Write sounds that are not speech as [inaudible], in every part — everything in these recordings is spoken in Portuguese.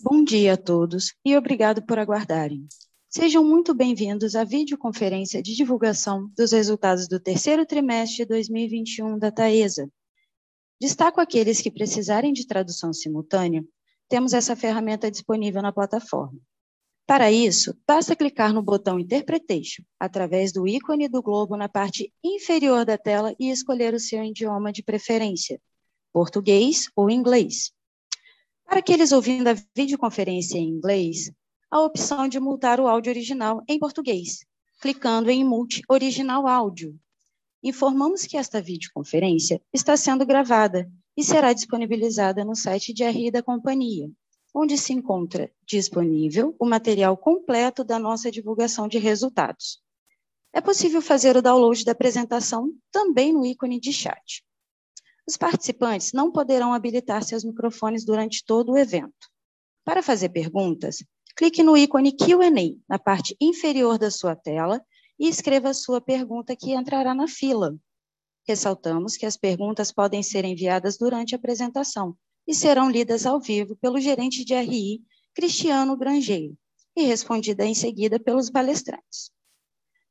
Bom dia a todos e obrigado por aguardarem. Sejam muito bem-vindos à videoconferência de divulgação dos resultados do terceiro trimestre de 2021 da Taesa. Destaco aqueles que precisarem de tradução simultânea, temos essa ferramenta disponível na plataforma. Para isso, basta clicar no botão Interpretation, através do ícone do globo na parte inferior da tela e escolher o seu idioma de preferência, português ou inglês. Para aqueles ouvindo a videoconferência em inglês, a opção de mutar o áudio original em português, clicando em Mute Original Áudio. Informamos que esta videoconferência está sendo gravada e será disponibilizada no site de RI da companhia, onde se encontra disponível o material completo da nossa divulgação de resultados. É possível fazer o download da apresentação também no ícone de chat. Os participantes não poderão habilitar seus microfones durante todo o evento. Para fazer perguntas, clique no ícone Q&A na parte inferior da sua tela e escreva a sua pergunta que entrará na fila. Ressaltamos que as perguntas podem ser enviadas durante a apresentação e serão lidas ao vivo pelo gerente de RI, Cristiano Grangeiro, e respondida em seguida pelos palestrantes.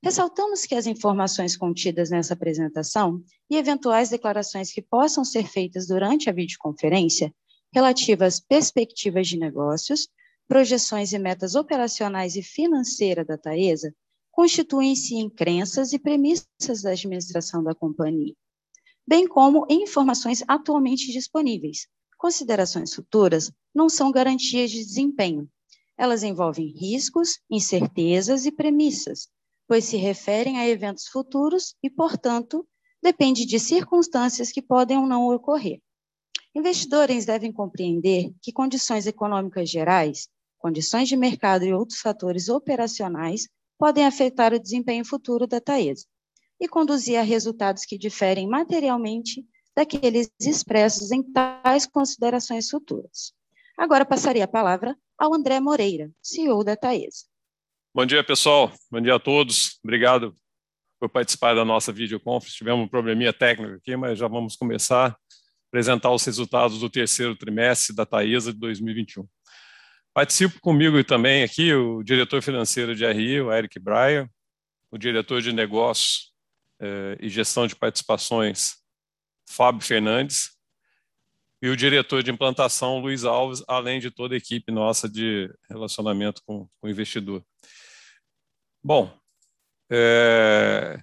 Ressaltamos que as informações contidas nessa apresentação e eventuais declarações que possam ser feitas durante a videoconferência, relativas perspectivas de negócios, projeções e metas operacionais e financeiras da Taesa, constituem-se em crenças e premissas da administração da companhia, bem como em informações atualmente disponíveis. Considerações futuras não são garantias de desempenho. Elas envolvem riscos, incertezas e premissas, pois se referem a eventos futuros e, portanto, depende de circunstâncias que podem ou não ocorrer. Investidores devem compreender que condições econômicas gerais, condições de mercado e outros fatores operacionais podem afetar o desempenho futuro da Taesa e conduzir a resultados que diferem materialmente daqueles expressos em tais considerações futuras. Agora passaria a palavra ao André Moreira, CEO da Taesa. Bom dia, pessoal. Bom dia a todos. Obrigado por participar da nossa videoconferência. Tivemos um probleminha técnico aqui, mas já vamos começar a apresentar os resultados do terceiro trimestre da Taesa de 2021. Participo comigo também aqui o diretor financeiro de RI, o Eric Breyer, o diretor de negócios eh, e gestão de participações, Fábio Fernandes, e o diretor de implantação, Luiz Alves, além de toda a equipe nossa de relacionamento com, com o investidor. Bom, é,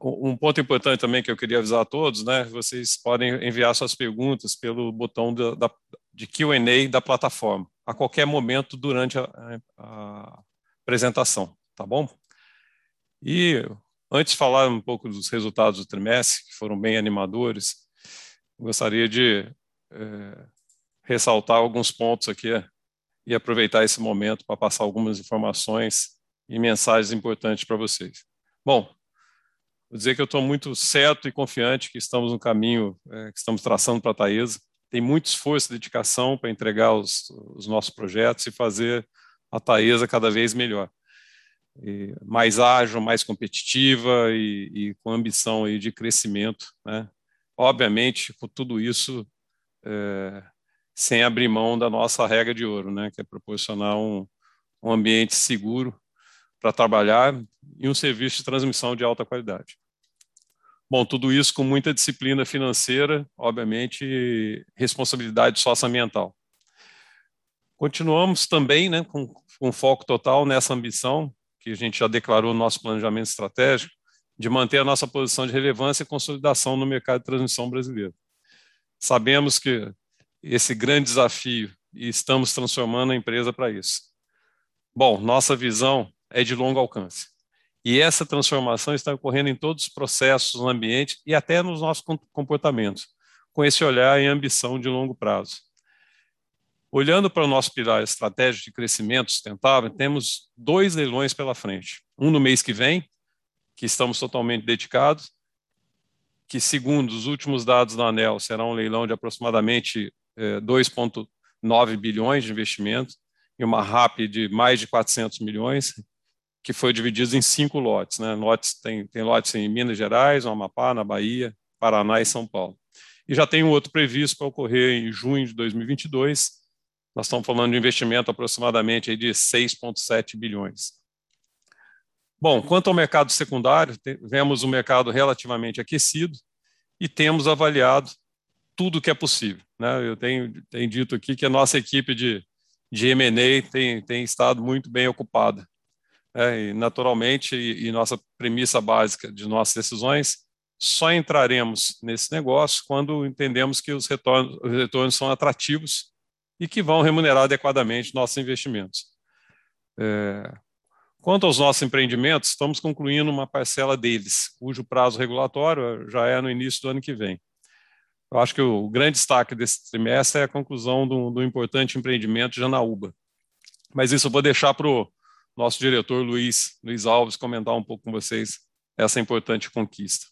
um ponto importante também que eu queria avisar a todos, né? Vocês podem enviar suas perguntas pelo botão da, da, de Q&A da plataforma a qualquer momento durante a, a, apresentação, tá bom? E antes de falar um pouco dos resultados do trimestre, que foram bem animadores, gostaria de é, ressaltar alguns pontos aqui e aproveitar esse momento para passar algumas informações e mensagens importantes para vocês. Bom, vou dizer que eu estou muito certo e confiante que estamos no caminho é, que estamos traçando para a Taesa. Tem muito esforço e dedicação para entregar os, os nossos projetos e fazer a Taesa cada vez melhor. E mais ágil, mais competitiva e, e, com ambição aí de crescimento. Né? Obviamente, com tudo isso, é, sem abrir mão da nossa regra de ouro, né? que é proporcionar um, um ambiente seguro para trabalhar e um serviço de transmissão de alta qualidade. Bom, tudo isso com muita disciplina financeira, obviamente, e responsabilidade socioambiental. Continuamos também né, com, com foco total nessa ambição, que a gente já declarou no nosso planejamento estratégico, de manter a nossa posição de relevância e consolidação no mercado de transmissão brasileiro. Sabemos que esse grande desafio e estamos transformando a empresa para isso. Bom, nossa visão é de longo alcance. E essa transformação está ocorrendo em todos os processos no ambiente e até nos nossos comportamentos, com esse olhar e ambição de longo prazo. Olhando para o nosso pilar estratégico de crescimento sustentável, temos dois leilões pela frente. Um no mês que vem, que estamos totalmente dedicados, que, segundo os últimos dados da ANEL, será um leilão de aproximadamente 2,9 eh, bilhões de investimento e uma RAP de mais de 400 milhões, que foi dividido em cinco lotes. Né? Lotes, tem, tem lotes em Minas Gerais, no Amapá, na Bahia, Paraná e São Paulo. E já tem um outro previsto para ocorrer em junho de 2022, nós estamos falando de investimento aproximadamente de 6,7 bilhões. Bom, quanto ao mercado secundário, vemos o mercado relativamente aquecido e temos avaliado tudo que é possível. Né? Eu tenho, tenho dito aqui que a nossa equipe de, de M&A tem, tem estado muito bem ocupada. É, e naturalmente, e, e nossa premissa básica de nossas decisões, só entraremos nesse negócio quando entendemos que os retornos, os retornos são atrativos e que vão remunerar adequadamente nossos investimentos. É, quanto aos nossos empreendimentos, estamos concluindo uma parcela deles, cujo prazo regulatório já é no início do ano que vem. Eu acho que o grande destaque desse trimestre é a conclusão do, do importante empreendimento de Janaúba. Mas isso eu vou deixar para o nosso diretor Luiz, Luiz Alves comentar um pouco com vocês essa importante conquista.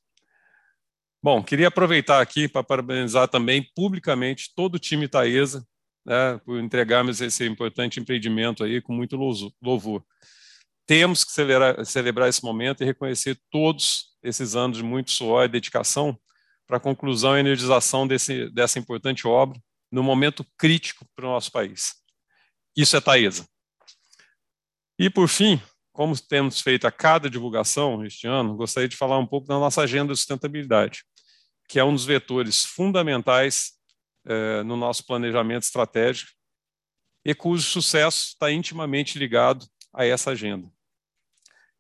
Bom, queria aproveitar aqui para parabenizar também publicamente todo o time Taesa né, por entregarmos esse importante empreendimento aí com muito louvor. Temos que celebrar, celebrar esse momento e reconhecer todos esses anos de muito suor e dedicação para a conclusão e energização desse, dessa importante obra no momento crítico para o nosso país. Isso é Taesa. E, por fim, como temos feito a cada divulgação este ano, gostaria de falar um pouco da nossa agenda de sustentabilidade, que é um dos vetores fundamentais eh, no nosso planejamento estratégico e cujo sucesso está intimamente ligado a essa agenda.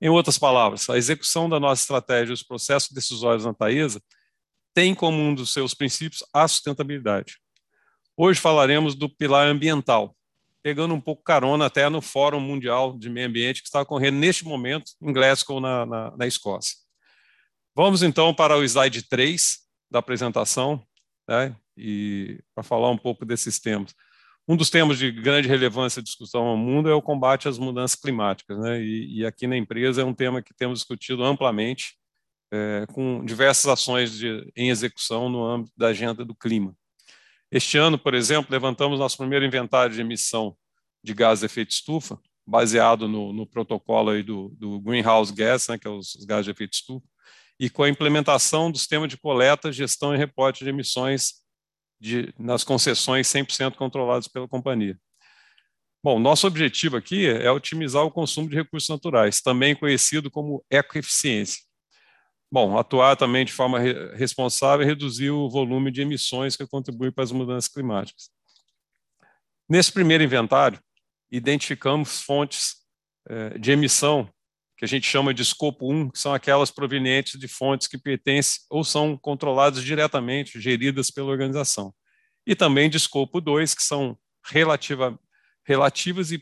Em outras palavras, a execução da nossa estratégia e os processos decisórios na Taesa tem como um dos seus princípios a sustentabilidade. Hoje falaremos do pilar ambiental, pegando um pouco carona até no Fórum Mundial de Meio Ambiente que está ocorrendo neste momento em Glasgow, na, na, na Escócia. Vamos então para o slide 3 da apresentação, né? e para falar um pouco desses temas. Um dos temas de grande relevância e discussão no mundo é o combate às mudanças climáticas, né? E, e aqui na empresa é um tema que temos discutido amplamente, é, com diversas ações de, em execução no âmbito da agenda do clima. Este ano, por exemplo, levantamos nosso primeiro inventário de emissão de gases de efeito estufa, baseado no, no protocolo aí do, do, Greenhouse Gas, né, que é os, os gases de efeito estufa, e com a implementação do sistema de coleta, gestão e reporte de emissões de, nas concessões 100% controladas pela companhia. Bom, nosso objetivo aqui é otimizar o consumo de recursos naturais, também conhecido como ecoeficiência. Bom, atuar também de forma re responsável e reduzir o volume de emissões que contribuem para as mudanças climáticas. Nesse primeiro inventário, identificamos fontes eh, de emissão que a gente chama de escopo 1, que são aquelas provenientes de fontes que pertencem ou são controladas diretamente, geridas pela organização. E também de escopo 2, que são relativa, relativas e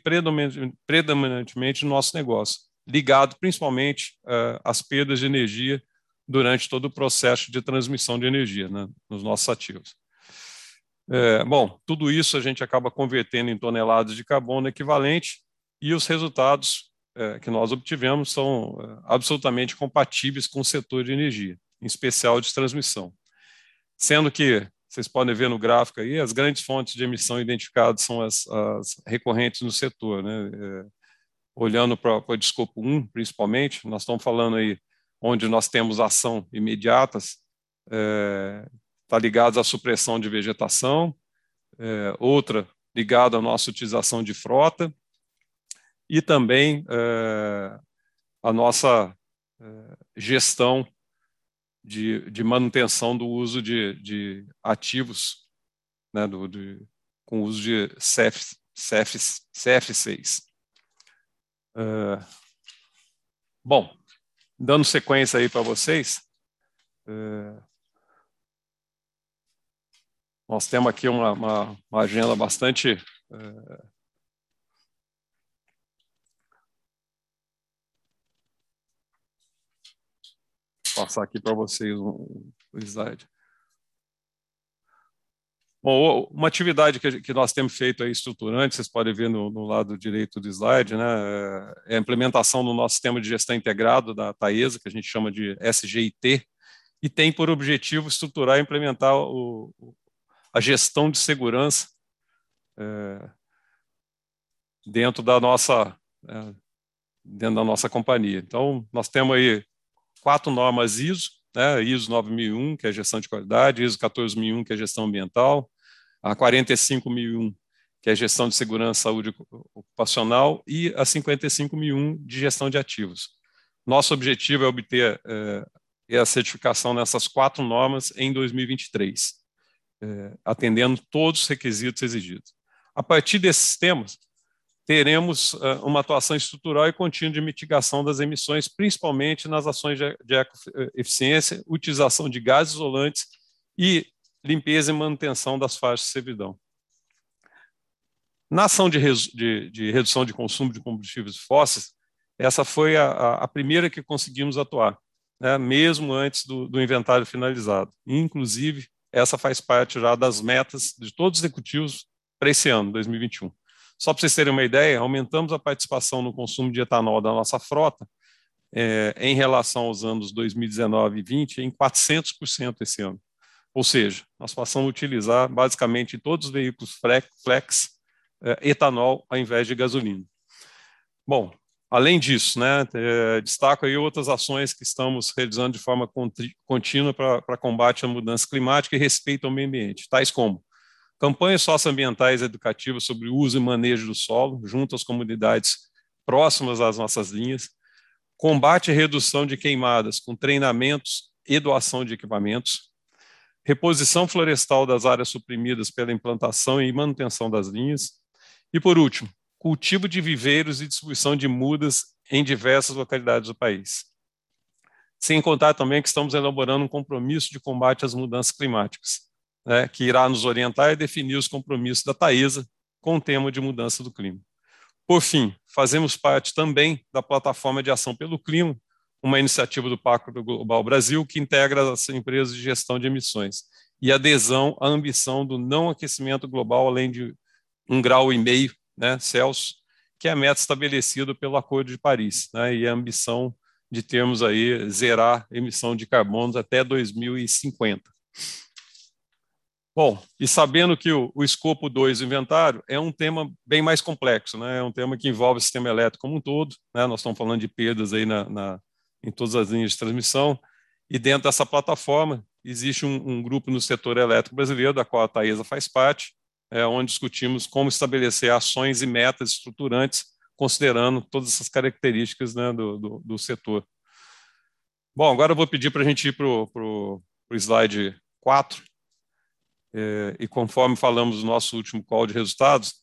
predominantemente no nosso negócio, ligado principalmente uh, às perdas de energia durante todo o processo de transmissão de energia né, nos nossos ativos. É, bom, tudo isso a gente acaba convertendo em toneladas de carbono equivalente e os resultados é, que nós obtivemos são é, absolutamente compatíveis com o setor de energia, em especial de transmissão. Sendo que, vocês podem ver no gráfico aí, as grandes fontes de emissão identificadas são as, as recorrentes no setor. Né? É, olhando para o escopo 1, principalmente, nós estamos falando aí onde nós temos ação imediatas, está é, ligado à supressão de vegetação, é, outra ligada à nossa utilização de frota, e também é, a nossa é, gestão de, de, manutenção do uso de, de ativos né, do, de, com uso de CF, CF, CF6. É, bom, dando sequência aí para vocês, nós temos aqui uma, uma, uma agenda bastante passar aqui para vocês um, um slide. Bom, uma atividade que, nós temos feito aí estruturante, vocês podem ver no, no, lado direito do slide, né, é a implementação do nosso sistema de gestão integrado da Taesa, que a gente chama de SGIT, e tem por objetivo estruturar e implementar o, a gestão de segurança é, dentro da nossa é, dentro da nossa companhia. Então, nós temos aí quatro normas ISO, né, ISO 9001, que é gestão de qualidade, ISO 14001, que é gestão ambiental, a 45001, que é gestão de segurança e saúde ocupacional, e a 55.001 de gestão de ativos. Nosso objetivo é obter é, a certificação nessas quatro normas em 2023, é, atendendo todos os requisitos exigidos. A partir desses temas, teremos uh, uma atuação estrutural e contínua de mitigação das emissões, principalmente nas ações de, de eficiência, utilização de gases isolantes e limpeza e manutenção das faixas de servidão. Na ação de, de, de, redução de consumo de combustíveis fósseis, essa foi a, a primeira que conseguimos atuar, né, mesmo antes do, do inventário finalizado. inclusive, essa faz parte já das metas de todos os executivos para esse ano, 2021. Só para vocês terem uma ideia, aumentamos a participação no consumo de etanol da nossa frota é, em relação aos anos 2019 e 2020 em 400% esse ano. Ou seja, nós passamos a utilizar basicamente todos os veículos flex é, etanol ao invés de gasolina. Bom, além disso, né, é, destaco aí outras ações que estamos realizando de forma contínua para combate à mudança climática e respeito ao meio ambiente, tais como campanhas socioambientais educativas sobre o uso e manejo do solo, junto às comunidades próximas às nossas linhas, combate e redução de queimadas com treinamentos e doação de equipamentos, reposição florestal das áreas suprimidas pela implantação e manutenção das linhas, e, por último, cultivo de viveiros e distribuição de mudas em diversas localidades do país. Sem contar também que estamos elaborando um compromisso de combate às mudanças climáticas, né, que irá nos orientar e definir os compromissos da Taesa com o tema de mudança do clima. Por fim, fazemos parte também da plataforma de ação pelo clima, uma iniciativa do Pacto Global Brasil que integra as empresas de gestão de emissões e adesão à ambição do não aquecimento global além de um grau e meio né, Celsius, que é a meta estabelecida pelo Acordo de Paris, né, e a ambição de termos aí zerar emissão de carbono até 2050. Bom, e sabendo que o, o escopo 2 do inventário é um tema bem mais complexo, né? é um tema que envolve o sistema elétrico como um todo, né? nós estamos falando de perdas aí na, na, em todas as linhas de transmissão, e dentro dessa plataforma existe um, um grupo no setor elétrico brasileiro, da qual a Taesa faz parte, é, onde discutimos como estabelecer ações e metas estruturantes, considerando todas essas características né, do, do, do, setor. Bom, agora eu vou pedir para a gente ir para o slide 4, é, e conforme falamos no nosso último call de resultados,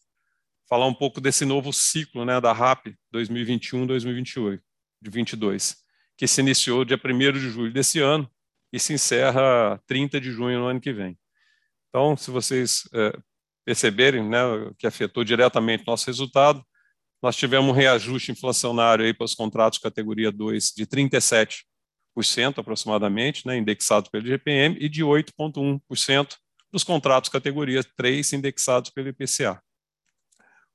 falar um pouco desse novo ciclo né, da RAP 2021-2028, de 22, que se iniciou dia 1 de julho desse ano e se encerra 30 de junho no ano que vem. Então, se vocês é, perceberem, né, que afetou diretamente nosso resultado, nós tivemos um reajuste inflacionário aí para os contratos categoria 2 de 37% aproximadamente, né, indexado pelo GPM, e de 8,1% dos contratos categoria 3 indexados pelo IPCA.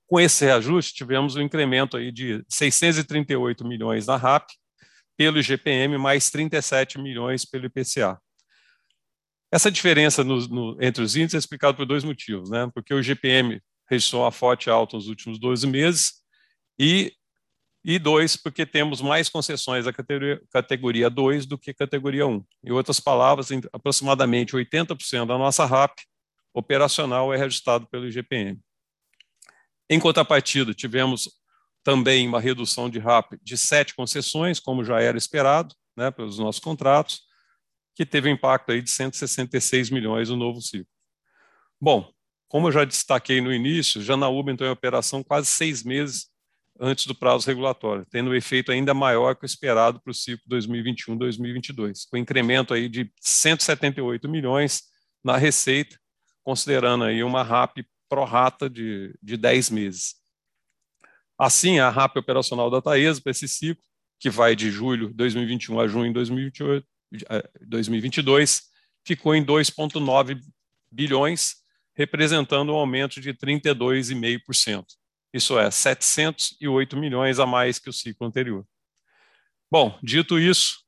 Com esse reajuste, tivemos um incremento aí de 638 milhões na RAP, pelo IGPM, mais 37 milhões pelo IPCA. Essa diferença no, no, entre os índices é explicada por dois motivos, né? Porque o IGPM registrou uma forte alta nos últimos 12 meses e e dois, porque temos mais concessões da categoria, categoria 2 do que categoria 1. Em outras palavras, aproximadamente 80% da nossa RAP operacional é registrado pelo IGPM. Em contrapartida, tivemos também uma redução de RAP de sete concessões, como já era esperado, né, pelos nossos contratos, que teve um impacto aí de 166 milhões no novo ciclo. Bom, como eu já destaquei no início, Janaúba entrou em operação quase seis meses antes do prazo regulatório, tendo um efeito ainda maior que o esperado para o ciclo 2021-2022, com incremento aí de 178 milhões na receita, considerando aí uma RAP pro rata de, de 10 meses. Assim, a RAP operacional da Taesa para esse ciclo, que vai de julho de 2021 a junho de 2028, 2022, ficou em 2,9 bilhões, representando um aumento de 32,5%. Isso é 708 milhões a mais que o ciclo anterior. Bom, dito isso,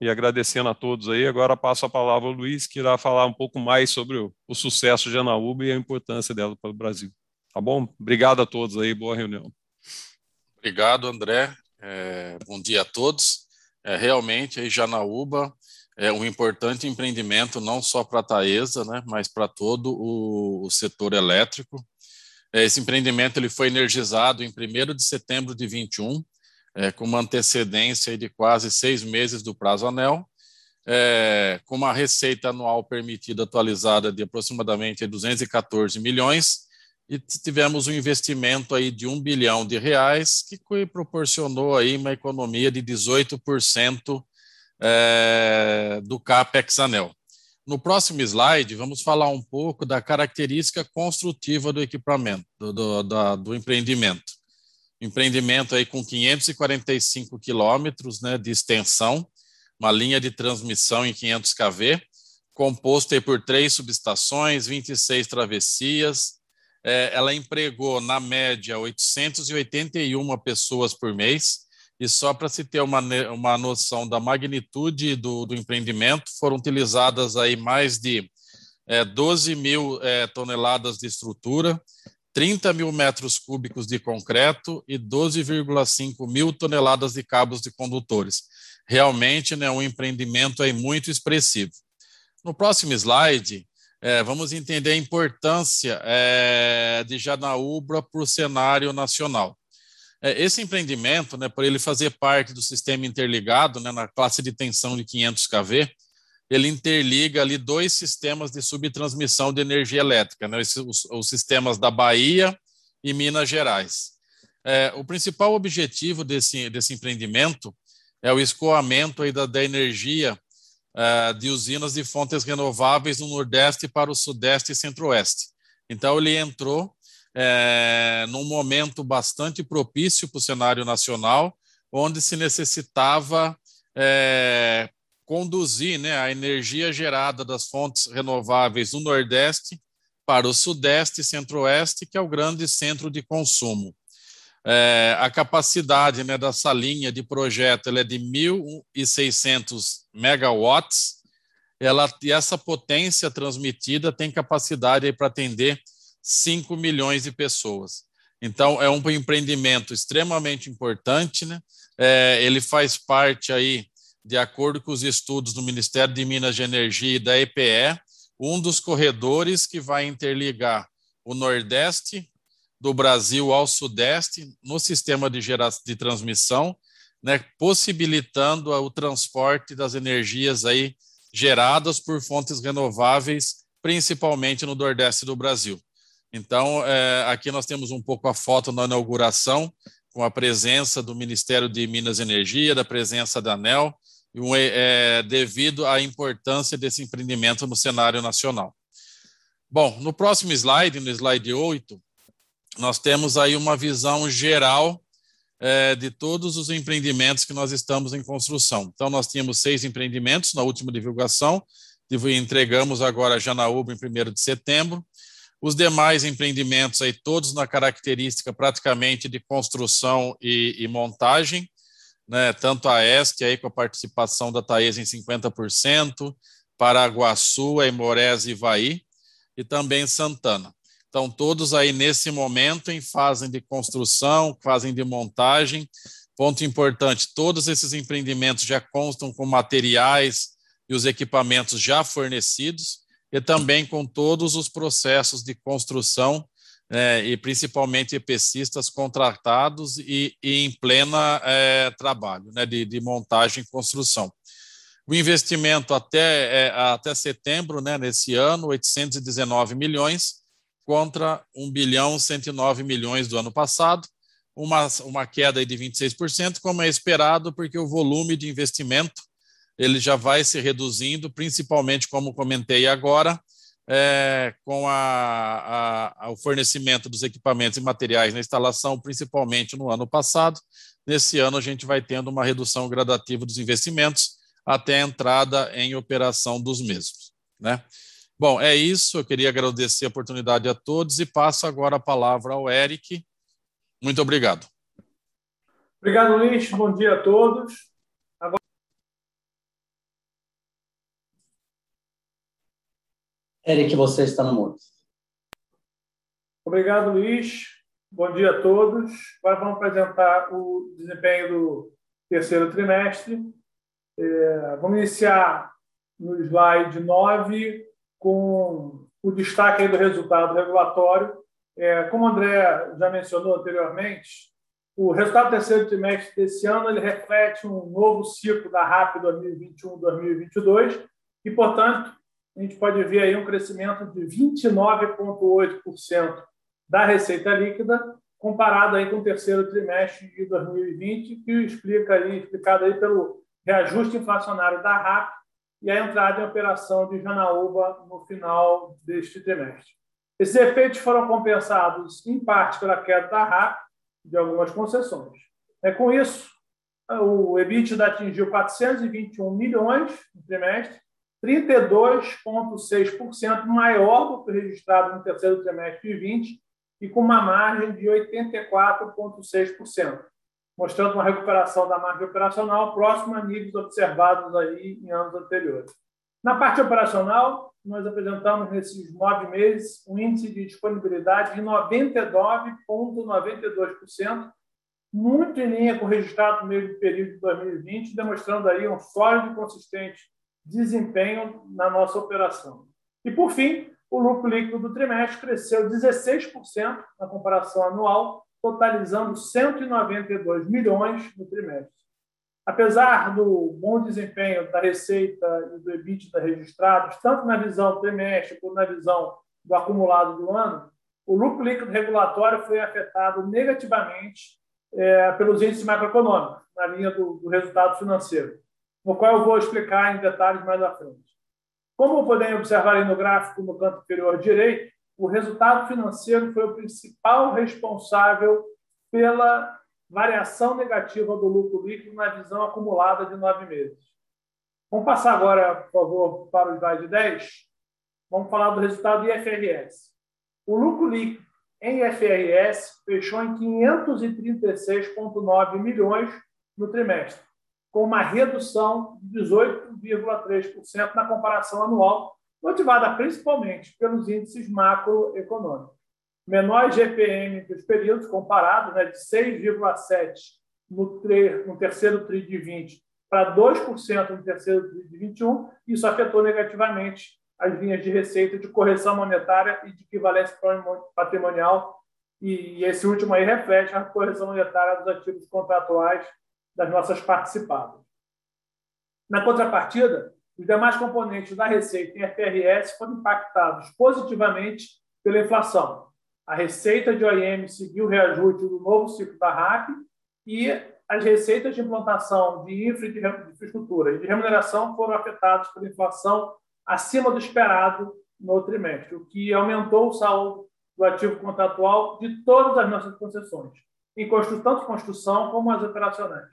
e agradecendo a todos aí, agora passo a palavra ao Luiz, que irá falar um pouco mais sobre o, o sucesso de Anaúba e a importância dela para o Brasil. Tá bom? Obrigado a todos aí, boa reunião. Obrigado, André. É, bom dia a todos. É, realmente, aí, Janaúba é um importante empreendimento não só para a Taesa, né, mas para todo o, o setor elétrico. Esse empreendimento ele foi energizado em 1 de setembro de 21, é, com uma antecedência de quase seis meses do prazo anel, é, com uma receita anual permitida atualizada de aproximadamente 214 milhões, e tivemos um investimento aí de um bilhão de reais, que proporcionou aí uma economia de 18% é, do CAPEX anel. No próximo slide, vamos falar um pouco da característica construtiva do equipamento, do, do, do empreendimento. Empreendimento aí com 545 quilômetros né, de extensão, uma linha de transmissão em 500 kV, composto aí por três subestações, 26 travessias. É, ela empregou, na média, 881 pessoas por mês, e só para se ter uma, uma noção da magnitude do, do empreendimento, foram utilizadas aí mais de é, 12 mil é, toneladas de estrutura, 30 mil metros cúbicos de concreto e 12,5 mil toneladas de cabos de condutores. Realmente, né, um empreendimento aí muito expressivo. No próximo slide, é, vamos entender a importância é, de Janaúba para o cenário nacional. É, esse empreendimento, né, por ele fazer parte do sistema interligado, né, na classe de tensão de 500 kV, ele interliga ali dois sistemas de subtransmissão de energia elétrica, né, os, os sistemas da Bahia e Minas Gerais. É, o principal objetivo desse, desse empreendimento é o escoamento aí da, da energia é, de usinas de fontes renováveis no Nordeste para o Sudeste e Centro-Oeste. Então, ele entrou é, num momento bastante propício para o cenário nacional, onde se necessitava é, conduzir né, a energia gerada das fontes renováveis no Nordeste para o Sudeste e Centro-Oeste, que é o grande centro de consumo. É, a capacidade né, dessa linha de projeto é de 1.600 megawatts, ela, e essa potência transmitida tem capacidade para atender 5 milhões de pessoas. Então, é um empreendimento extremamente importante, né? É, ele faz parte aí, de acordo com os estudos do Ministério de Minas de Energia e da EPE, um dos corredores que vai interligar o Nordeste do Brasil ao Sudeste no sistema de, geração, de transmissão, né, possibilitando o transporte das energias aí geradas por fontes renováveis, principalmente no Nordeste do Brasil. Então, é, aqui nós temos um pouco a foto na inauguração, com a presença do Ministério de Minas e Energia, da presença da ANEL, é, devido à importância desse empreendimento no cenário nacional. Bom, no próximo slide, no slide 8, nós temos aí uma visão geral é, de todos os empreendimentos que nós estamos em construção. Então, nós tínhamos seis empreendimentos na última divulgação, entregamos agora a Janaúba em 1 de setembro, os demais empreendimentos aí todos na característica praticamente de construção e, e montagem, né? Tanto a Este aí com a participação da Taesa em 50%, Paraguaçu, Aimorés e Ivaí, e também Santana. Então, todos aí nesse momento em fase de construção, fase de montagem. Ponto importante: todos esses empreendimentos já constam com materiais e os equipamentos já fornecidos e também com todos os processos de construção é, e principalmente EPCistas contratados e, e em plena é, trabalho né, de, de, montagem e construção. O investimento até, é, até setembro, né, nesse ano, 819 milhões, contra 1 bilhão 109 milhões do ano passado, uma, uma queda de 26%, como é esperado, porque o volume de investimento ele já vai se reduzindo, principalmente, como comentei agora, é, com a, a, o fornecimento dos equipamentos e materiais na instalação, principalmente no ano passado. Nesse ano, a gente vai tendo uma redução gradativa dos investimentos até a entrada em operação dos mesmos. Né? Bom, é isso. Eu queria agradecer a oportunidade a todos e passo agora a palavra ao Eric. Muito obrigado. Obrigado, Luiz. Bom dia a todos. Eric, você está no mudo. Obrigado, Luiz. Bom dia a todos. Agora vamos apresentar o desempenho do terceiro trimestre. É, vamos iniciar no slide 9 com o destaque do resultado regulatório, É, como o André já mencionou anteriormente, o resultado do terceiro trimestre desse ano ele reflete um novo ciclo da RAP 2021-2022 e, portanto, a gente pode ver aí um crescimento de 29,8% da receita líquida, comparado aí com o terceiro trimestre de 2020, que explica aí, explicado aí pelo reajuste inflacionário da RAP e a entrada em operação de Janaúba no final deste trimestre. Esses efeitos foram compensados, em parte, pela queda da RAP de algumas concessões. É, com isso, o EBITDA atingiu 421 milhões no trimestre, 32,6% maior do que registrado no terceiro trimestre de 20 e com uma margem de 84,6%, mostrando uma recuperação da margem operacional próxima a níveis observados aí em anos anteriores. Na parte operacional, nós apresentamos nesses nove meses um índice de disponibilidade de 99,92%, muito em linha com o registrado no mesmo período de 2020, demonstrando aí um sólido e consistente desempenho na nossa operação. E, por fim, o lucro líquido do trimestre cresceu 16% na comparação anual, totalizando 192 milhões no trimestre. Apesar do bom desempenho da receita e do EBITDA registrados, tanto na visão trimestre quanto na visão do acumulado do ano, o lucro líquido regulatório foi afetado negativamente é, pelos índices macroeconômicos, na linha do, do resultado financeiro no qual eu vou explicar em detalhes mais à frente. Como podem observar no gráfico no canto inferior direito, o resultado financeiro foi o principal responsável pela variação negativa do lucro líquido na visão acumulada de nove meses. Vamos passar agora, por favor, para o slide 10. Vamos falar do resultado IFRS. O lucro líquido em IFRS fechou em 536,9 milhões no trimestre, com uma redução de 18,3% na comparação anual, motivada principalmente pelos índices macroeconômicos. Menor GPM dos períodos comparado, né, de 6,7% no, no terceiro TRI de 20 para 2% no terceiro TRI de 21, isso afetou negativamente as linhas de receita de correção monetária e de equivalência patrimonial, e esse último aí reflete a correção monetária dos ativos contratuais das nossas participadas. Na contrapartida, os demais componentes da receita em FRS foram impactados positivamente pela inflação. A receita de OIM seguiu o reajuste do novo ciclo da RAP e as receitas de implantação de infraestrutura e de remuneração foram afetadas pela inflação acima do esperado no trimestre, o que aumentou o saldo do ativo contratual de todas as nossas concessões, em tanto construção como as operacionais.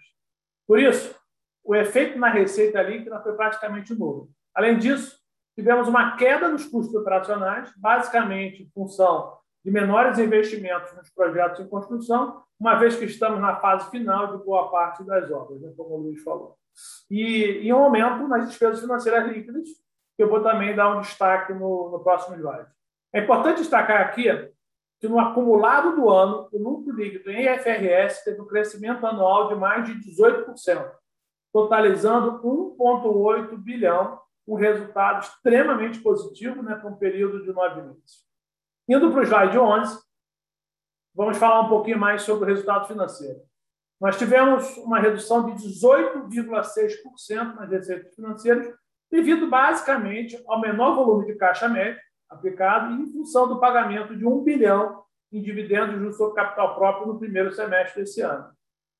Por isso, o efeito na receita líquida foi praticamente nulo. Além disso, tivemos uma queda nos custos operacionais, basicamente em função de menores investimentos nos projetos em construção, uma vez que estamos na fase final de boa parte das obras, né, como o Luiz falou. E, e um aumento nas despesas financeiras líquidas, que eu vou também dar um destaque no, no próximo slide. É importante destacar aqui que no acumulado do ano, o lucro líquido em IFRS teve um crescimento anual de mais de 18%, totalizando 1,8 bilhão, um resultado extremamente positivo né, para um período de nove meses. Indo para o slide 11, vamos falar um pouquinho mais sobre o resultado financeiro. Nós tivemos uma redução de 18,6% nas receitas financeiras, devido basicamente ao menor volume de caixa médio, aplicado em função do pagamento de um bilhão em dividendos sobre capital próprio no primeiro semestre desse ano.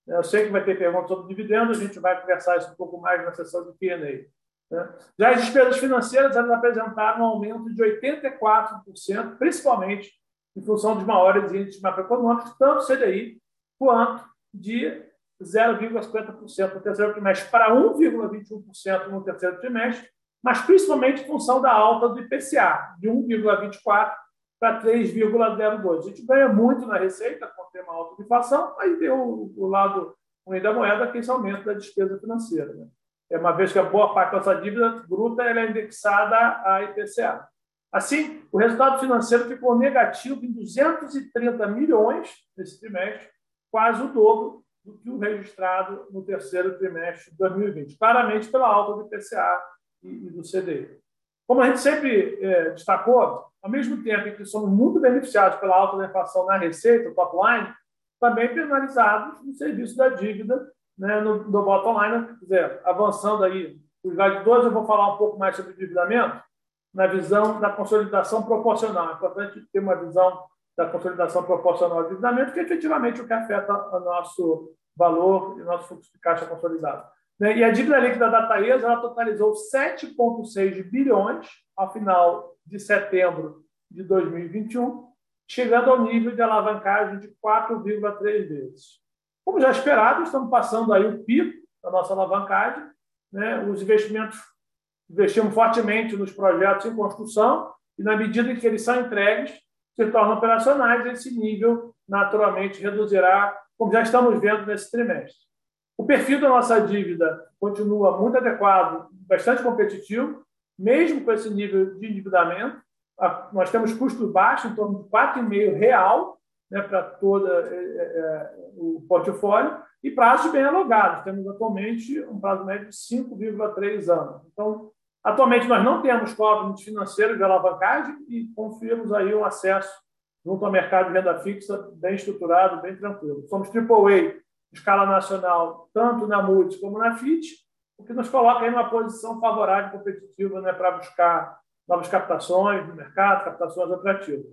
Eu sei que vai ter perguntas sobre dividendos, a gente vai conversar isso um pouco mais na sessão do Q&A. Né? Já as despesas financeiras elas apresentaram um aumento de 84%, principalmente em função dos maiores índices macroeconômicos, tanto CDI quanto de 0,50% no terceiro trimestre para 1,21% no terceiro trimestre, mas principalmente em função da alta do IPCA, de 1,24% para 3,02%. A gente ganha muito na receita, com ter uma alta inflação, aí tem o, o lado ruim da moeda, que é esse aumento da despesa financeira. Né? É uma vez que a boa parte da nossa dívida bruta ela é indexada à IPCA. Assim, o resultado financeiro ficou negativo em 230 milhões nesse trimestre, quase o dobro do que o registrado no terceiro trimestre de 2020, claramente pela alta do IPCA e, do CDI. Como a gente sempre é, destacou, ao mesmo tempo em que somos muito beneficiados pela alta da inflação na receita, o top line, também penalizados no serviço da dívida, né, no, no bottom line, quer dizer, avançando aí, o slide 12 eu vou falar um pouco mais sobre endividamento, na visão da consolidação proporcional. É importante ter uma visão da consolidação proporcional ao endividamento, que é efetivamente o que afeta o nosso valor e o nosso fluxo de caixa consolidado. Né? E a dívida líquida da Taesa ela totalizou 7,6 bilhões ao final de setembro de 2021, chegando ao nível de alavancagem de 4,3 vezes. Como já esperado, estamos passando aí o pico da nossa alavancagem. Né? Os investimentos, investimos fortemente nos projetos em construção e, na medida em que eles são entregues, se tornam operacionais, esse nível naturalmente reduzirá, como já estamos vendo nesse trimestre. O perfil da nossa dívida continua muito adequado, bastante competitivo, mesmo com esse nível de endividamento. Nós temos custo baixo, em torno de 4,5 real né, para todo é, é, o portfólio, e prazos bem alugados. Temos atualmente um prazo médio de 5,3 anos. Então, atualmente nós não temos covenants financeiros de alavancagem e confiamos aí um acesso junto ao mercado de renda fixa bem estruturado, bem tranquilo. Somos AAA escala nacional, tanto na Moody's como na Fitch, o que nos coloca em uma posição favorável e competitiva né, para buscar novas captações no mercado, captações atrativas.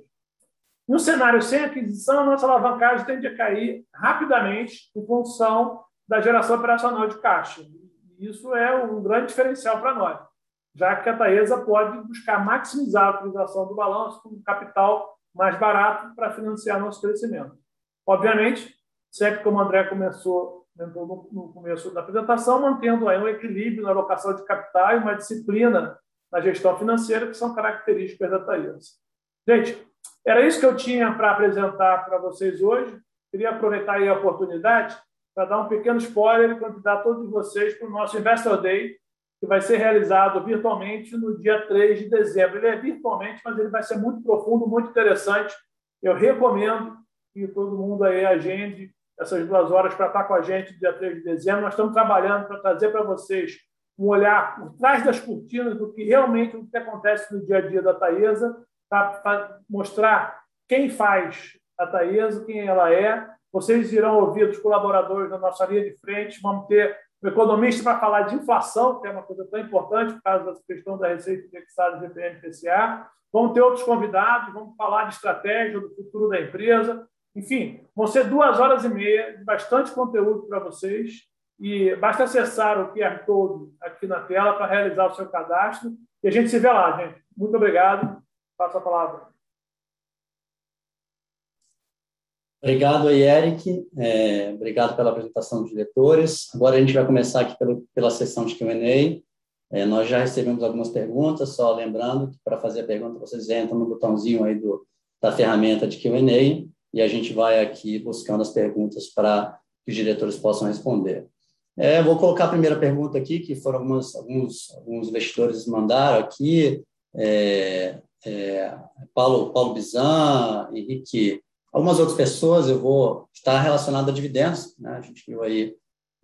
No cenário sem aquisição, a nossa alavancagem tende a cair rapidamente em função da geração operacional de caixa. Isso é um grande diferencial para nós, já que a Taesa pode buscar maximizar a utilização do balanço com capital mais barato para financiar nosso crescimento. Obviamente, sempre como o André começou no começo da apresentação, mantendo aí um equilíbrio na alocação de capital e uma disciplina na gestão financeira, que são características da Taísa. Gente, era isso que eu tinha para apresentar para vocês hoje. Queria aproveitar a oportunidade para dar um pequeno spoiler e convidar todos vocês para o nosso Investor Day, que vai ser realizado virtualmente no dia 3 de dezembro. Ele é virtualmente, mas ele vai ser muito profundo, muito interessante. Eu recomendo que todo mundo aí agende essas duas horas para estar com a gente dia 3 de dezembro. Nós estamos trabalhando para trazer para vocês um olhar por trás das cortinas do que realmente o que acontece no dia a dia da Taesa, para mostrar quem faz a Taesa, quem ela é. Vocês irão ouvir dos colaboradores da nossa linha de frente, vamos ter um economista para falar de inflação, que é uma coisa tão importante por causa da questão da receita indexada do GPM-PCA. Vamos ter outros convidados, vamos falar de estratégia, do futuro da empresa. Enfim, vão ser duas horas e meia bastante conteúdo para vocês. E basta acessar o QR Code aqui na tela para realizar o seu cadastro. E a gente se vê lá, gente. Muito obrigado. Passo a palavra. Obrigado aí, Eric. É, obrigado pela apresentação dos diretores. Agora a gente vai começar aqui pelo, pela sessão de Q&A. É, nós já recebemos algumas perguntas, só lembrando que para fazer a pergunta vocês entram no botãozinho aí do, da ferramenta de Q&A e a gente vai aqui buscando as perguntas para que os diretores possam responder. É, vou colocar a primeira pergunta aqui, que foram algumas, alguns, alguns investidores mandaram aqui, é, é, Paulo, Paulo Bizan, Henrique, algumas outras pessoas, eu vou estar relacionado a dividendos, né? a gente viu aí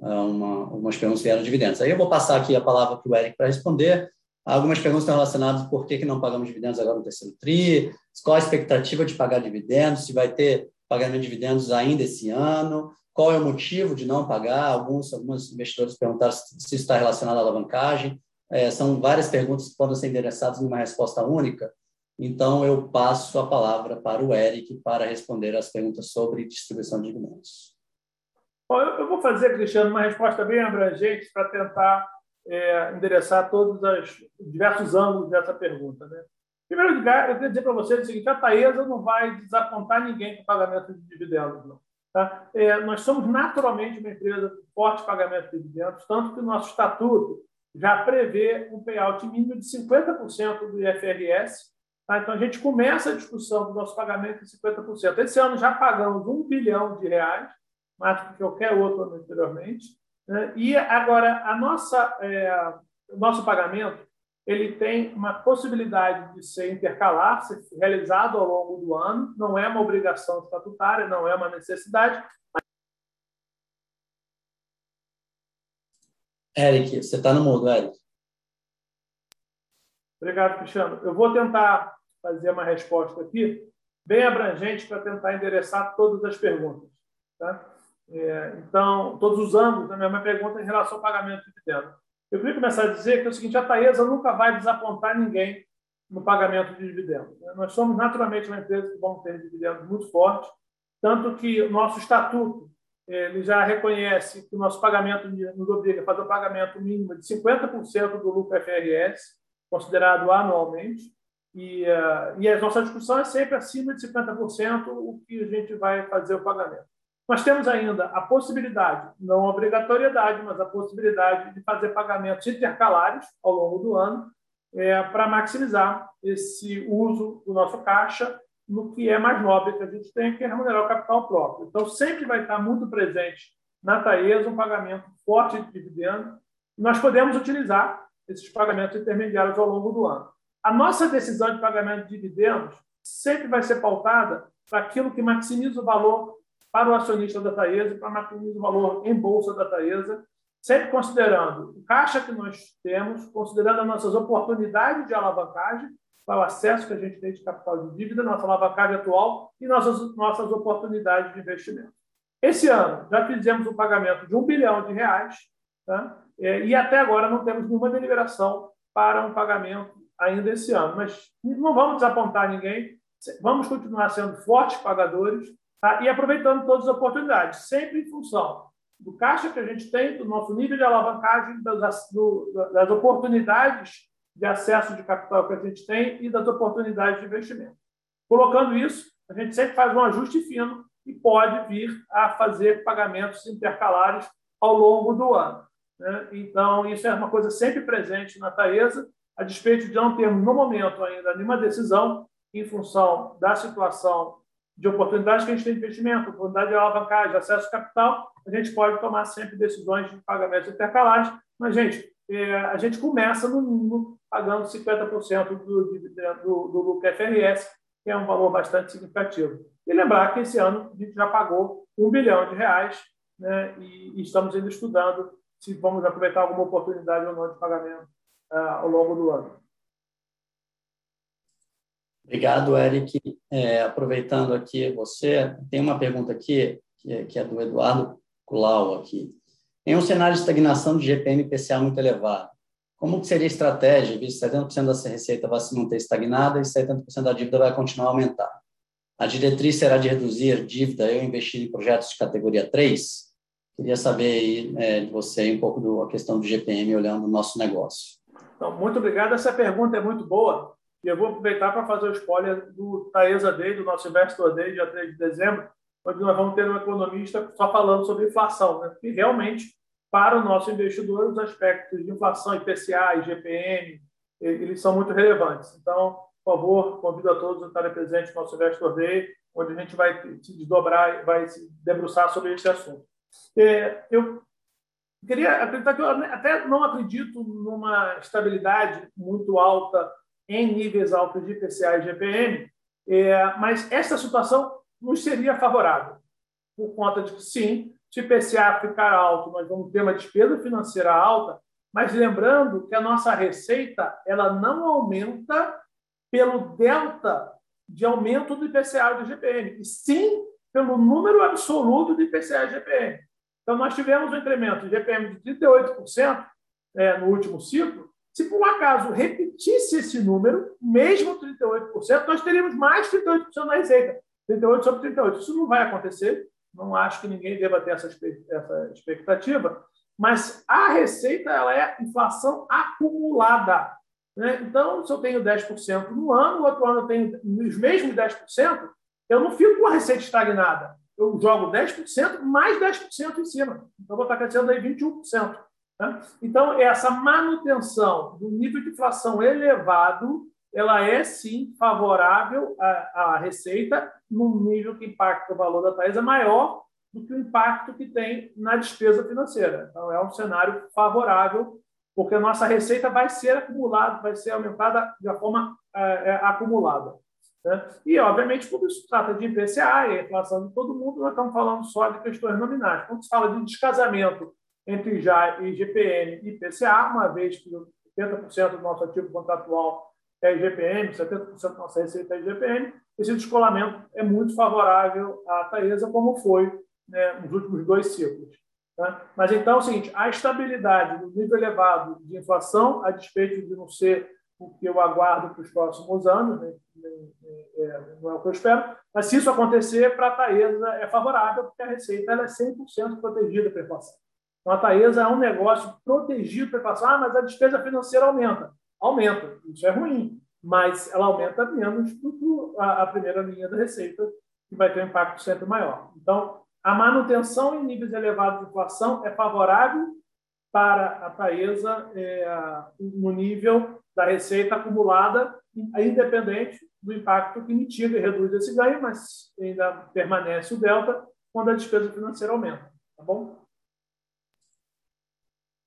ah, uma, algumas perguntas vieram de dividendos. Aí eu vou passar aqui a palavra para o Eric para responder, Algumas perguntas estão relacionadas por que, que não pagamos dividendos agora no terceiro TRI, qual a expectativa de pagar dividendos, se vai ter pagamento de dividendos ainda esse ano, qual é o motivo de não pagar. Alguns, alguns investidores perguntaram se isso está relacionado à alavancagem. É, são várias perguntas que podem ser endereçadas numa resposta única. Então, eu passo a palavra para o Eric para responder as perguntas sobre distribuição de dividendos. Eu vou fazer, Cristiano, uma resposta bem abrangente para tentar é, endereçar todos os diversos ângulos dessa pergunta. Né? Em primeiro lugar, eu queria dizer para vocês o seguinte: a Taesa não vai desapontar ninguém com o pagamento de dividendos. Não, tá? é, nós somos naturalmente uma empresa de forte pagamento de dividendos, tanto que o nosso estatuto já prevê um payout mínimo de 50% do IFRS. Tá? Então, a gente começa a discussão do nosso pagamento em 50%. Esse ano já pagamos um bilhão de reais, mais do que qualquer outro anteriormente. Né? E agora, a nossa, é, o nosso pagamento ele tem uma possibilidade de ser intercalar, ser realizado ao longo do ano, não é uma obrigação estatutária, não é uma necessidade. Eric, você está no mudo, Eric. Obrigado, Cristiano. Eu vou tentar fazer uma resposta aqui bem abrangente para tentar endereçar todas as perguntas. Tá? É, então, todos os ângulos da mesma pergunta em relação ao pagamento de dividendos. Eu queria começar a dizer que é o seguinte: a Taesa nunca vai desapontar ninguém no pagamento de dividendos. Né? Nós somos naturalmente uma empresa que vamos ter dividendos muito fortes, tanto que o nosso estatuto ele já reconhece que o nosso pagamento nos obriga a fazer o pagamento mínimo de 50% do lucro FRS, considerado anualmente, e, uh, e a nossa discussão é sempre acima de 50% o que a gente vai fazer o pagamento. Nós temos ainda a possibilidade, não obrigatoriedade, mas a possibilidade de fazer pagamentos intercalares ao longo do ano é, para maximizar esse uso do nosso caixa no que é mais nobre que a gente tem, que é remunerar o capital próprio. Então, sempre vai estar muito presente na Taesa um pagamento forte de dividendos. Nós podemos utilizar esses pagamentos intermediários ao longo do ano. A nossa decisão de pagamento de dividendos sempre vai ser pautada para aquilo que maximiza o valor para o acionista da Taesa, para maximizar o valor em bolsa da Taesa, sempre considerando o caixa que nós temos, considerando as nossas oportunidades de alavancagem, para o acesso que a gente tem de capital de dívida, nossa alavancagem atual e nossas, nossas oportunidades de investimento. Esse ano, já fizemos um pagamento de um bilhão de reais, tá? É, e até agora não temos nenhuma deliberação para um pagamento ainda esse ano. Mas não vamos desapontar ninguém, vamos continuar sendo fortes pagadores Tá? E aproveitando todas as oportunidades, sempre em função do caixa que a gente tem, do nosso nível de alavancagem, das, do, das oportunidades de acesso de capital que a gente tem e das oportunidades de investimento. Colocando isso, a gente sempre faz um ajuste fino e pode vir a fazer pagamentos intercalares ao longo do ano. Né? Então, isso é uma coisa sempre presente na Taesa, a despeito de não termos, no momento ainda, nenhuma decisão em função da situação de oportunidades que a gente tem de investimento, oportunidade de alavancagem, de acesso a capital, a gente pode tomar sempre decisões de pagamentos intercalares, mas, gente, é, a gente começa, no mínimo, pagando 50% do, do, do lucro FRS, que é um valor bastante significativo. E lembrar que esse ano a gente já pagou um bilhão de reais né, e, e estamos ainda estudando se vamos aproveitar alguma oportunidade ou não de pagamento uh, ao longo do ano. Obrigado, Eric. É, aproveitando aqui você, tem uma pergunta aqui, que é, que é do Eduardo Culau aqui. Em um cenário de estagnação de GPM PCA muito elevado, como seria a estratégia, visto que 70% da receita vai se manter estagnada e 70% da dívida vai continuar a aumentar? A diretriz será de reduzir dívida e investir em projetos de categoria 3? Queria saber aí, é, de você um pouco da questão do GPM olhando o nosso negócio. Então, muito obrigado. Essa pergunta é muito boa. E eu vou aproveitar para fazer o spoiler do Taesa Day, do nosso Investor Day, dia 3 de dezembro, onde nós vamos ter um economista só falando sobre inflação. Né? E realmente, para o nosso investidor, os aspectos de inflação, IPCA, IGPM, eles são muito relevantes. Então, por favor, convido a todos a estarem presentes no nosso Investor Day, onde a gente vai se desdobrar, vai se debruçar sobre esse assunto. É, eu queria acreditar que eu até não acredito numa estabilidade muito alta em níveis altos de IPCA e GPM, é, mas essa situação nos seria favorável, por conta de que, sim, se o IPCA ficar alto, nós vamos ter uma despesa financeira alta, mas lembrando que a nossa receita ela não aumenta pelo delta de aumento do IPCA e do GPM, e sim pelo número absoluto de IPCA e GPM. Então, nós tivemos um incremento de GPM de 38% é, no último ciclo, se por um acaso repetisse esse número, mesmo 38%, nós teríamos mais 38% na receita. 38 sobre 38. Isso não vai acontecer. Não acho que ninguém deva ter essa expectativa. Mas a receita ela é inflação acumulada. Né? Então, se eu tenho 10% no ano, o outro ano eu tenho os mesmos 10%, eu não fico com a receita estagnada. Eu jogo 10% mais 10% em cima. Então, vou estar crescendo aí 21%. Né? Então, essa manutenção do nível de inflação elevado, ela é sim favorável à, receita num nível que impacta o valor da Taesa maior do que o impacto que tem na despesa financeira. Então, é um cenário favorável, porque a nossa receita vai ser acumulada, vai ser aumentada de forma é, é, acumulada. Né? E, obviamente, quando se trata de IPCA e inflação de todo mundo, nós estamos falando só de questões nominais. Quando se fala de descasamento entre já IGPM e IPCA, uma vez que 80% do nosso ativo contratual é IGPM, 70% da nossa receita é IGPM, esse descolamento é muito favorável à Taesa, como foi né, nos últimos dois ciclos. Tá? Mas então é o seguinte: a estabilidade do nível elevado de inflação, a despeito de não ser o que eu aguardo para os próximos anos, né? é, não é o que eu espero, mas se isso acontecer, para a Taesa é favorável, porque a receita ela é 100% protegida pela inflação. Então, a Taesa é um negócio protegido pela inflação. Ah, mas a despesa financeira aumenta. Aumenta. Isso é ruim, mas ela aumenta menos do que a, primeira linha da receita, que vai ter um impacto sempre maior. Então, a manutenção em níveis elevados de inflação é favorável para a Taesa é, no nível da receita acumulada, independente do impacto que mitiga e reduz esse ganho, mas ainda permanece o delta quando a despesa financeira aumenta. Tá bom?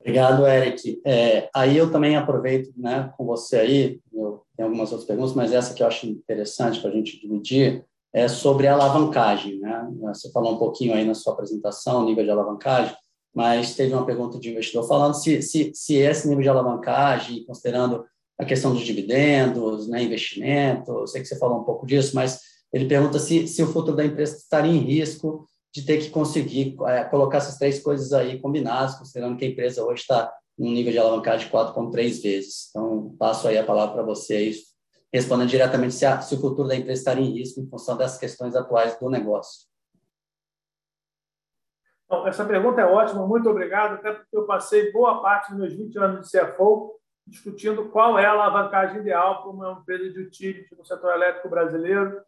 Obrigado, Eric. É, aí eu também aproveito né, com você aí, eu tenho algumas outras perguntas, mas essa que eu acho interessante para a gente dividir, é sobre a alavancagem. Né? Você falou um pouquinho aí na sua apresentação, nível de alavancagem, mas teve uma pergunta de investidor falando se, se, se esse nível de alavancagem, considerando a questão dos dividendos, né, investimento, sei que você falou um pouco disso, mas ele pergunta se, se o futuro da empresa estaria em risco de ter que conseguir é, colocar essas três coisas aí combinadas, considerando que a empresa hoje está num nível de alavancagem de 4,3 vezes. Então, passo aí a palavra para vocês respondendo diretamente se, a, se o futuro da empresa estaria em risco em função das questões atuais do negócio. Bom, essa pergunta é ótima, muito obrigado, até porque eu passei boa parte dos meus 20 anos de CFO discutindo qual é a alavancagem ideal para uma empresa de utility no setor elétrico brasileiro.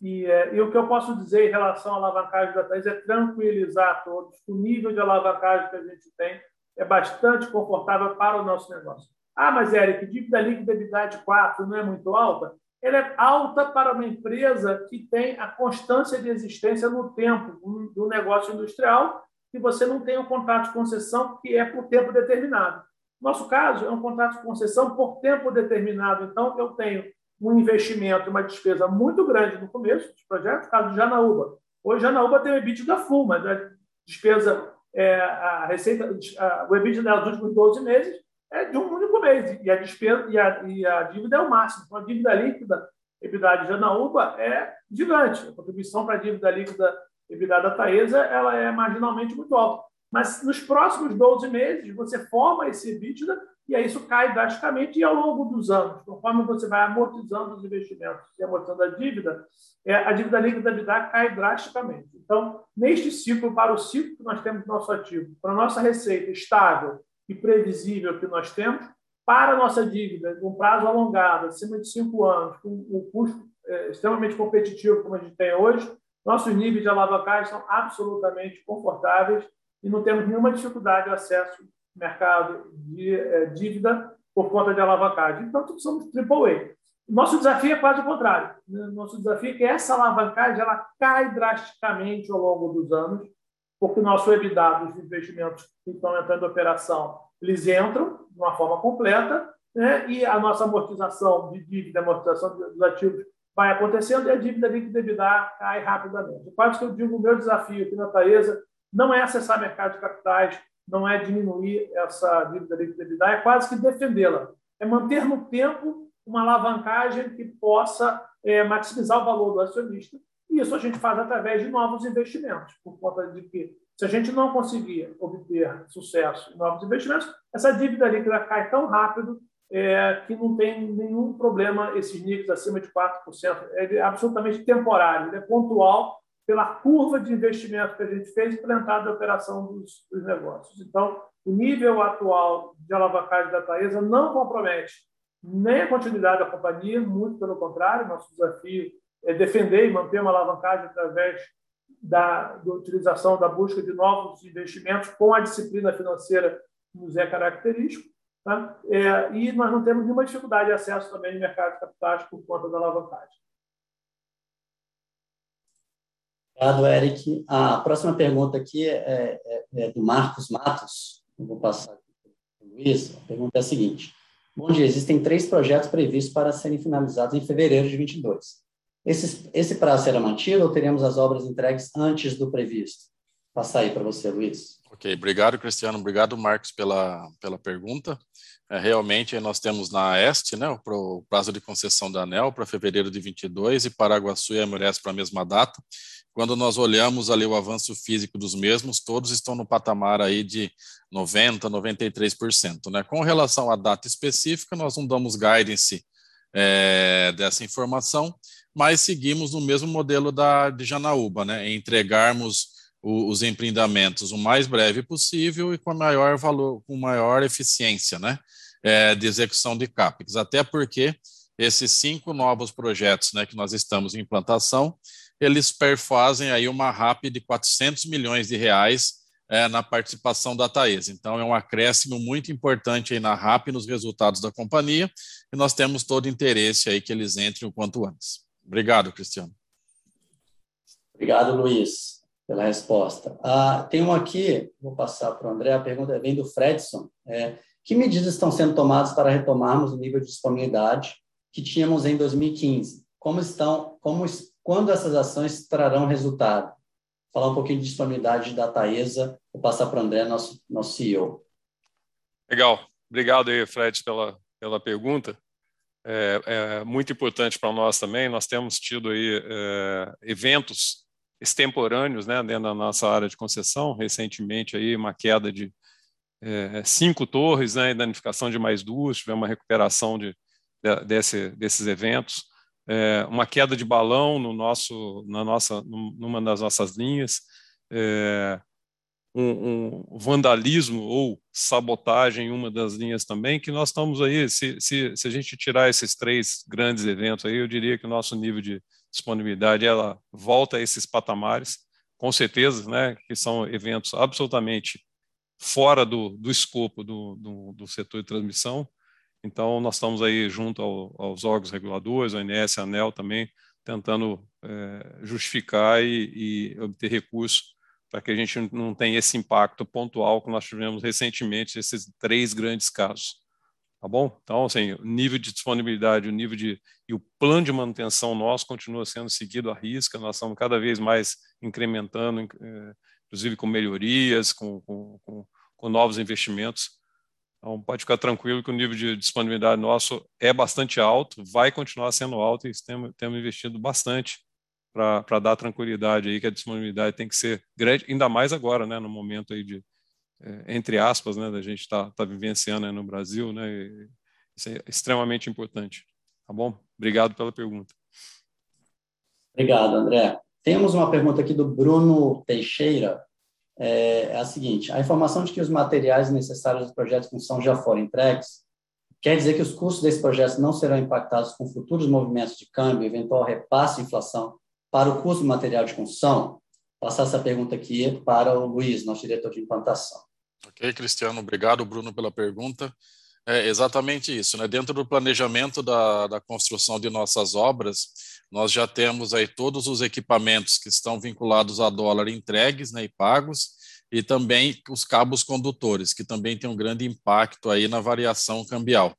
E, é, e, o que eu posso dizer em relação à alavancagem da Thais é tranquilizar todos. O nível de alavancagem que a gente tem é bastante confortável para o nosso negócio. Ah, mas Eric, dívida líquida de 4 não é muito alta? Ela é alta para uma empresa que tem a constância de existência no tempo do negócio industrial, que você não tem um contrato de concessão que é por tempo determinado. Nosso caso é um contrato de concessão por tempo determinado. Então, eu tenho um investimento, uma despesa muito grande no começo dos projetos, caso de Janaúba. Hoje, Janaúba tem o EBITDA full, mas a despesa, é, a receita, a, o EBITDA dos últimos 12 meses é de um único mês e a despesa e a, e a dívida é o máximo. Então, a dívida líquida, EBITDA de Janaúba, é gigante. A contribuição para a dívida líquida EBITDA da Taesa ela é marginalmente muito alta. Mas nos próximos 12 meses, você forma esse EBITDA e aí isso cai drasticamente e ao longo dos anos, conforme você vai amortizando os investimentos e amortizando a dívida, é, a dívida líquida EBITDA cai drasticamente. Então, neste ciclo, para o ciclo que nós temos no nosso ativo, para a nossa receita estável e previsível que nós temos, para a nossa dívida, com prazo alongado, acima de cinco anos, com um custo é, extremamente competitivo como a gente tem hoje, nossos níveis de alavancagem são absolutamente confortáveis e não temos nenhuma dificuldade de acesso mercado de é, dívida por conta de alavancagem. Então, somos AAA. Nosso desafio é quase o contrário. Né? Nosso desafio é que essa alavancagem ela cai drasticamente ao longo dos anos, porque o nosso EBITDA dos investimentos que estão entrando em operação, eles entram de uma forma completa, né? e a nossa amortização de dívida, amortização dos ativos vai acontecendo e a dívida líquida EBITDA cai rapidamente. Quase que eu digo, o meu desafio aqui na Taesa não é acessar mercado de capitais, não é diminuir essa dívida líquida EBITDA, é quase que defendê-la. É manter no tempo uma alavancagem que possa é, maximizar o valor do acionista e isso a gente faz através de novos investimentos, por conta de que, se a gente não conseguir obter sucesso em novos investimentos, essa dívida líquida cai tão rápido é, que não tem nenhum problema esses níveis acima de 4%. É absolutamente temporário, é pontual pela curva de investimento que a gente fez e pela entrada da operação dos, dos negócios. Então, o nível atual de alavancagem da Taesa não compromete nem a continuidade da companhia, muito pelo contrário, nosso desafio é defender e manter uma alavancagem através da, da utilização da busca de novos investimentos com a disciplina financeira que nos é característico. Tá? É, e nós não temos nenhuma dificuldade de acesso também no mercado de capitais por conta da alavancagem. Obrigado, Eric. A próxima pergunta aqui é, é, é do Marcos Matos. Eu vou passar aqui para o Luiz. A pergunta é a seguinte. Bom dia, existem três projetos previstos para serem finalizados em fevereiro de 22. Esse, esse prazo será mantido ou teremos as obras entregues antes do previsto? passar aí para você, Luiz. Ok, obrigado, Cristiano. Obrigado, Marcos, pela, pela pergunta. É, realmente, nós temos na Este né, o prazo de concessão da ANEL para fevereiro de 22 e Paraguaçu e Amores para a mesma data. Quando nós olhamos ali o avanço físico dos mesmos, todos estão no patamar aí de 90%, 93%. Né? Com relação à data específica, nós não damos guidance é, dessa informação, mas seguimos no mesmo modelo da, de Janaúba, né? entregarmos o, os empreendimentos o mais breve possível e com maior valor, com maior eficiência né? É, de execução de CAPEX, até porque esses cinco novos projetos né, que nós estamos em implantação, eles perfazem aí uma RAP de 400 milhões de reais é, na participação da Taesa. Então, é um acréscimo muito importante aí na RAP nos resultados da companhia e nós temos todo interesse aí que eles entrem o quanto antes. Obrigado, Cristiano. Obrigado, Luiz, pela resposta. Ah, tem um aqui, vou passar para o André, a pergunta vem do Fredson. É, que medidas estão sendo tomadas para retomarmos o nível de disponibilidade que tínhamos em 2015? Como estão, como quando essas ações trarão resultado? Falar um pouquinho de disponibilidade da Taesa, vou passar para o André, nosso, nosso CEO. Legal. Obrigado aí, Fred, pela, pela pergunta. É, é muito importante para nós também. Nós temos tido aí é, eventos extemporâneos né, dentro da nossa área de concessão. Recentemente, aí, uma queda de é, cinco torres, né, danificação de mais duas, tivemos uma recuperação de, de desse, desses eventos é, uma queda de balão no nosso, na nossa, numa das nossas linhas, é, um, um, vandalismo ou sabotagem em uma das linhas também, que nós estamos aí, se, se, se a gente tirar esses três grandes eventos aí, eu diria que o nosso nível de disponibilidade, ela volta a esses patamares, com certeza, né, que são eventos absolutamente fora do, do escopo do, do, do setor de transmissão, então, nós estamos aí junto ao, aos órgãos reguladores, a ANS, a ANEL também, tentando é, justificar e, e, obter recursos para que a gente não tenha esse impacto pontual que nós tivemos recentemente, esses três grandes casos. Tá bom? Então, assim, o nível de disponibilidade, o nível de e o plano de manutenção nosso continua sendo seguido à risca. Nós estamos cada vez mais incrementando, é, inclusive com melhorias, com, com, com, com novos investimentos então, pode ficar tranquilo que o nível de disponibilidade nosso é bastante alto, vai continuar sendo alto e temos, temos investido bastante para dar tranquilidade aí que a disponibilidade tem que ser grande, ainda mais agora, né, no momento aí de, é, entre aspas, né, da gente estar tá, vivenciando né, no Brasil, né, isso é extremamente importante, tá bom? Obrigado pela pergunta. Obrigado, André. Temos uma pergunta aqui do Bruno Teixeira é, é a seguinte: a informação de que os materiais necessários do projeto de construção já foram entregues quer dizer que os custos desse projeto não serão impactados com futuros movimentos de câmbio, eventual repasse de inflação para o custo do material de construção? Passar essa pergunta aqui para o Luiz, nosso diretor de implantação. Ok, Cristiano, obrigado, Bruno, pela pergunta. É exatamente isso, né? Dentro do planejamento da, da construção de nossas obras, nós já temos aí todos os equipamentos que estão vinculados a dólar entregues né, e pagos, e também os cabos condutores, que também tem um grande impacto aí na variação cambial.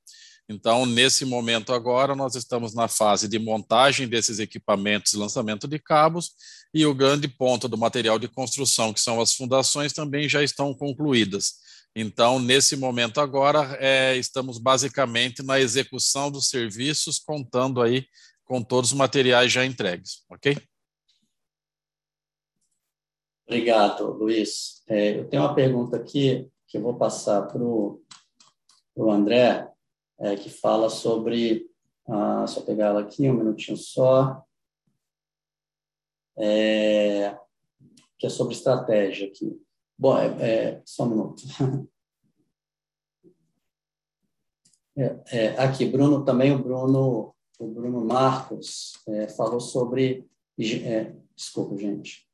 Então, nesse momento agora, nós estamos na fase de montagem desses equipamentos, lançamento de cabos, e o grande ponto do material de construção, que são as fundações, também já estão concluídas. Então, nesse momento agora, é, estamos basicamente na execução dos serviços, contando aí com todos os materiais já entregues, ok? Obrigado, Luiz. É, eu tenho uma pergunta aqui que eu vou passar para o André, é, que fala sobre. Ah, só pegar ela aqui, um minutinho só. É, que é sobre estratégia aqui. Bom, é, é só um minuto. [laughs] É, é, aqui, Bruno, também o Bruno o Bruno Marcos é, falou sobre. É, desculpa, gente.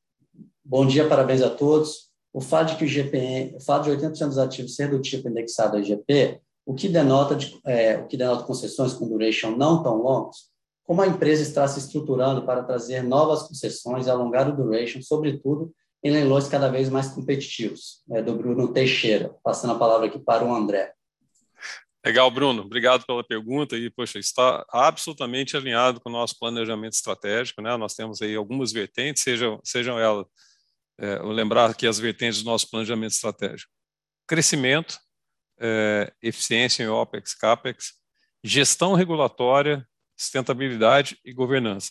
Bom dia, parabéns a todos. O fato de que o GPM, o fato de 80% dos ativos ser do tipo indexado a IGP, o que denota de, é, o que denota concessões com duration não tão longos, como a empresa está se estruturando para trazer novas concessões e alongar o duration, sobretudo em leilões cada vez mais competitivos, é, do Bruno Teixeira. Passando a palavra aqui para o André. Legal, Bruno. Obrigado pela pergunta e, poxa, está absolutamente alinhado com o nosso planejamento estratégico, né? Nós temos aí algumas vertentes, sejam, sejam elas é, lembrar aqui as vertentes do nosso planejamento estratégico. Crescimento, é, eficiência em OPEX, CAPEX, gestão regulatória, sustentabilidade e governança.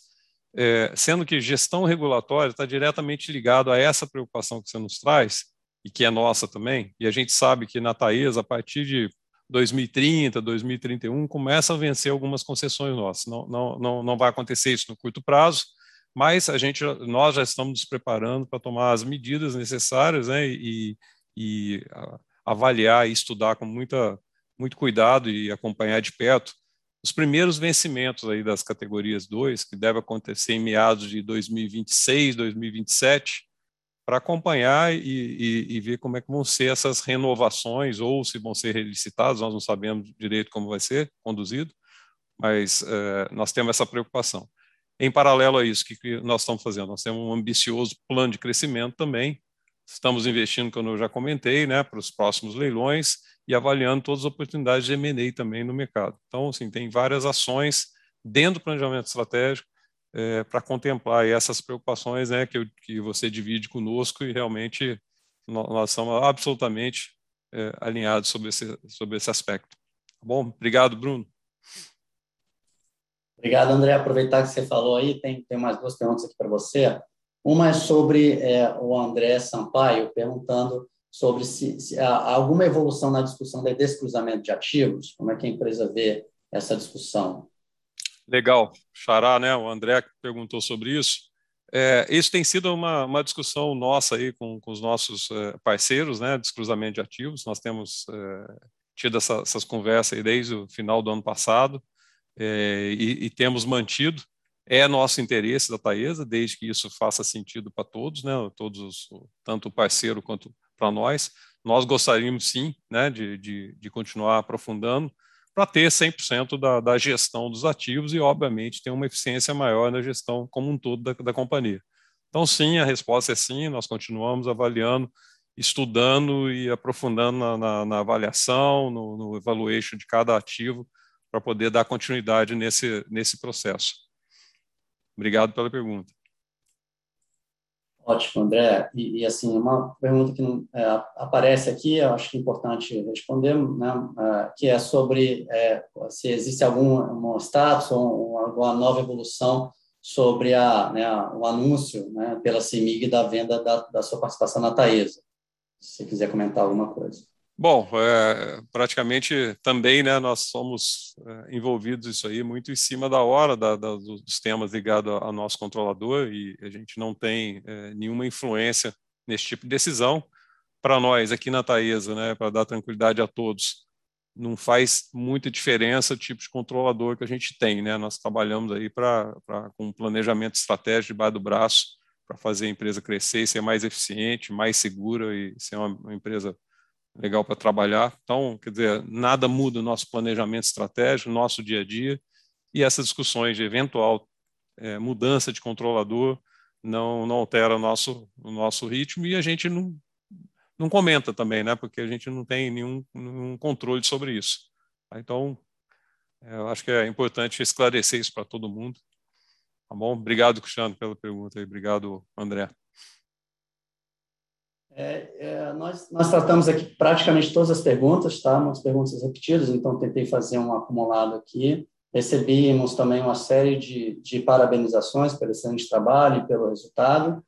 É, sendo que gestão regulatória está diretamente ligado a essa preocupação que você nos traz, e que é nossa também, e a gente sabe que na Taesa, a partir de 2030, 2031, começa a vencer algumas concessões nossas. Não, não, não, não vai acontecer isso no curto prazo, mas a gente, nós já estamos nos preparando para tomar as medidas necessárias né, e, e avaliar e estudar com muita, muito cuidado e acompanhar de perto os primeiros vencimentos aí das categorias 2, que deve acontecer em meados de 2026, 2027, para acompanhar e, e, e, ver como é que vão ser essas renovações, ou se vão ser relicitados, nós não sabemos direito como vai ser conduzido, mas é, nós temos essa preocupação. Em paralelo a isso, o que nós estamos fazendo? Nós temos um ambicioso plano de crescimento também, estamos investindo, como eu já comentei, né, para os próximos leilões e avaliando todas as oportunidades de M&A também no mercado. Então, assim, tem várias ações dentro do planejamento estratégico é, para contemplar essas preocupações né, que, eu, que você divide conosco e realmente nós, somos absolutamente é, alinhados sobre esse, sobre esse aspecto. Tá bom? Obrigado, Bruno. Obrigado, André. Aproveitar que você falou aí, tem, tem mais duas perguntas aqui para você. Uma é sobre é, o André Sampaio, perguntando sobre se, se, há alguma evolução na discussão de descruzamento de ativos, como é que a empresa vê essa discussão? Legal, Xará, né? O André perguntou sobre isso. É, isso tem sido uma, uma discussão nossa aí com, com os nossos é, parceiros, né? Descruzamento de ativos. Nós temos é, tido essa, essas conversas aí desde o final do ano passado é, e, e, temos mantido. É nosso interesse da Taesa, desde que isso faça sentido para todos, né? Todos, os, tanto o parceiro quanto para nós. Nós gostaríamos sim, né? De, de, de continuar aprofundando para ter 100% da, da gestão dos ativos e, obviamente, ter uma eficiência maior na gestão como um todo da, da companhia. Então, sim, a resposta é sim, nós continuamos avaliando, estudando e aprofundando na, na, na avaliação, no, no evaluation de cada ativo, para poder dar continuidade nesse, nesse processo. Obrigado pela pergunta. Ótimo, André. E, e, assim, uma pergunta que não, é, aparece aqui, eu acho que é importante responder, né, é, que é sobre é, se existe algum um status ou alguma nova evolução sobre a, né, o anúncio né, pela CIMIG da venda da, da sua participação na Taesa. Se quiser comentar alguma coisa. Bom, é, praticamente também, né, nós somos é, envolvidos isso aí muito em cima da hora da, da, dos temas ligados ao nosso controlador e a gente não tem é, nenhuma influência nesse tipo de decisão. Para nós aqui na Taesa, né, para dar tranquilidade a todos, não faz muita diferença o tipo de controlador que a gente tem, né? Nós trabalhamos aí para com um planejamento estratégico debaixo do braço para fazer a empresa crescer e ser mais eficiente, mais segura e ser uma, uma empresa legal para trabalhar. Então, quer dizer, nada muda o nosso planejamento estratégico, nosso dia a dia, e essas discussões de eventual é, mudança de controlador não, não altera o nosso, o nosso ritmo e a gente não, não comenta também, né? Porque a gente não tem nenhum, nenhum controle sobre isso. Então, é, eu acho que é importante esclarecer isso para todo mundo. Tá bom? Obrigado, Cristiano, pela pergunta e obrigado, André. É, é, nós, nós tratamos aqui praticamente todas as perguntas, tá? Umas perguntas repetidas, então tentei fazer um acumulado aqui. Recebemos também uma série de, de parabenizações pelo excelente trabalho e pelo resultado.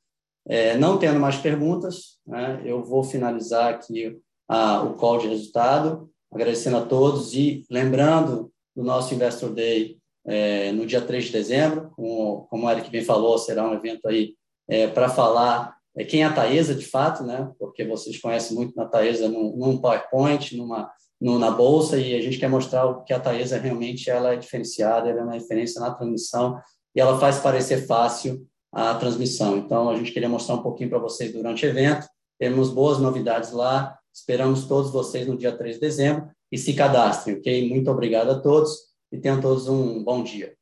É, não tendo mais perguntas, né, eu vou finalizar aqui a, o call de resultado, agradecendo a todos e lembrando do nosso Investor Day é, no dia 3 de dezembro, como, como o Eric bem falou, será um evento aí é, para falar é, quem é a Taesa, de fato, né? porque vocês conhecem muito na Taesa num, num PowerPoint, numa, no, na bolsa, e a gente quer mostrar que a Taesa realmente ela é diferenciada, ela é uma referência na transmissão, e ela faz parecer fácil a transmissão. Então, a gente queria mostrar um pouquinho para vocês durante o evento, temos boas novidades lá, esperamos todos vocês no dia 3 de dezembro, e se cadastrem, ok? Muito obrigado a todos, e tenham todos um bom dia.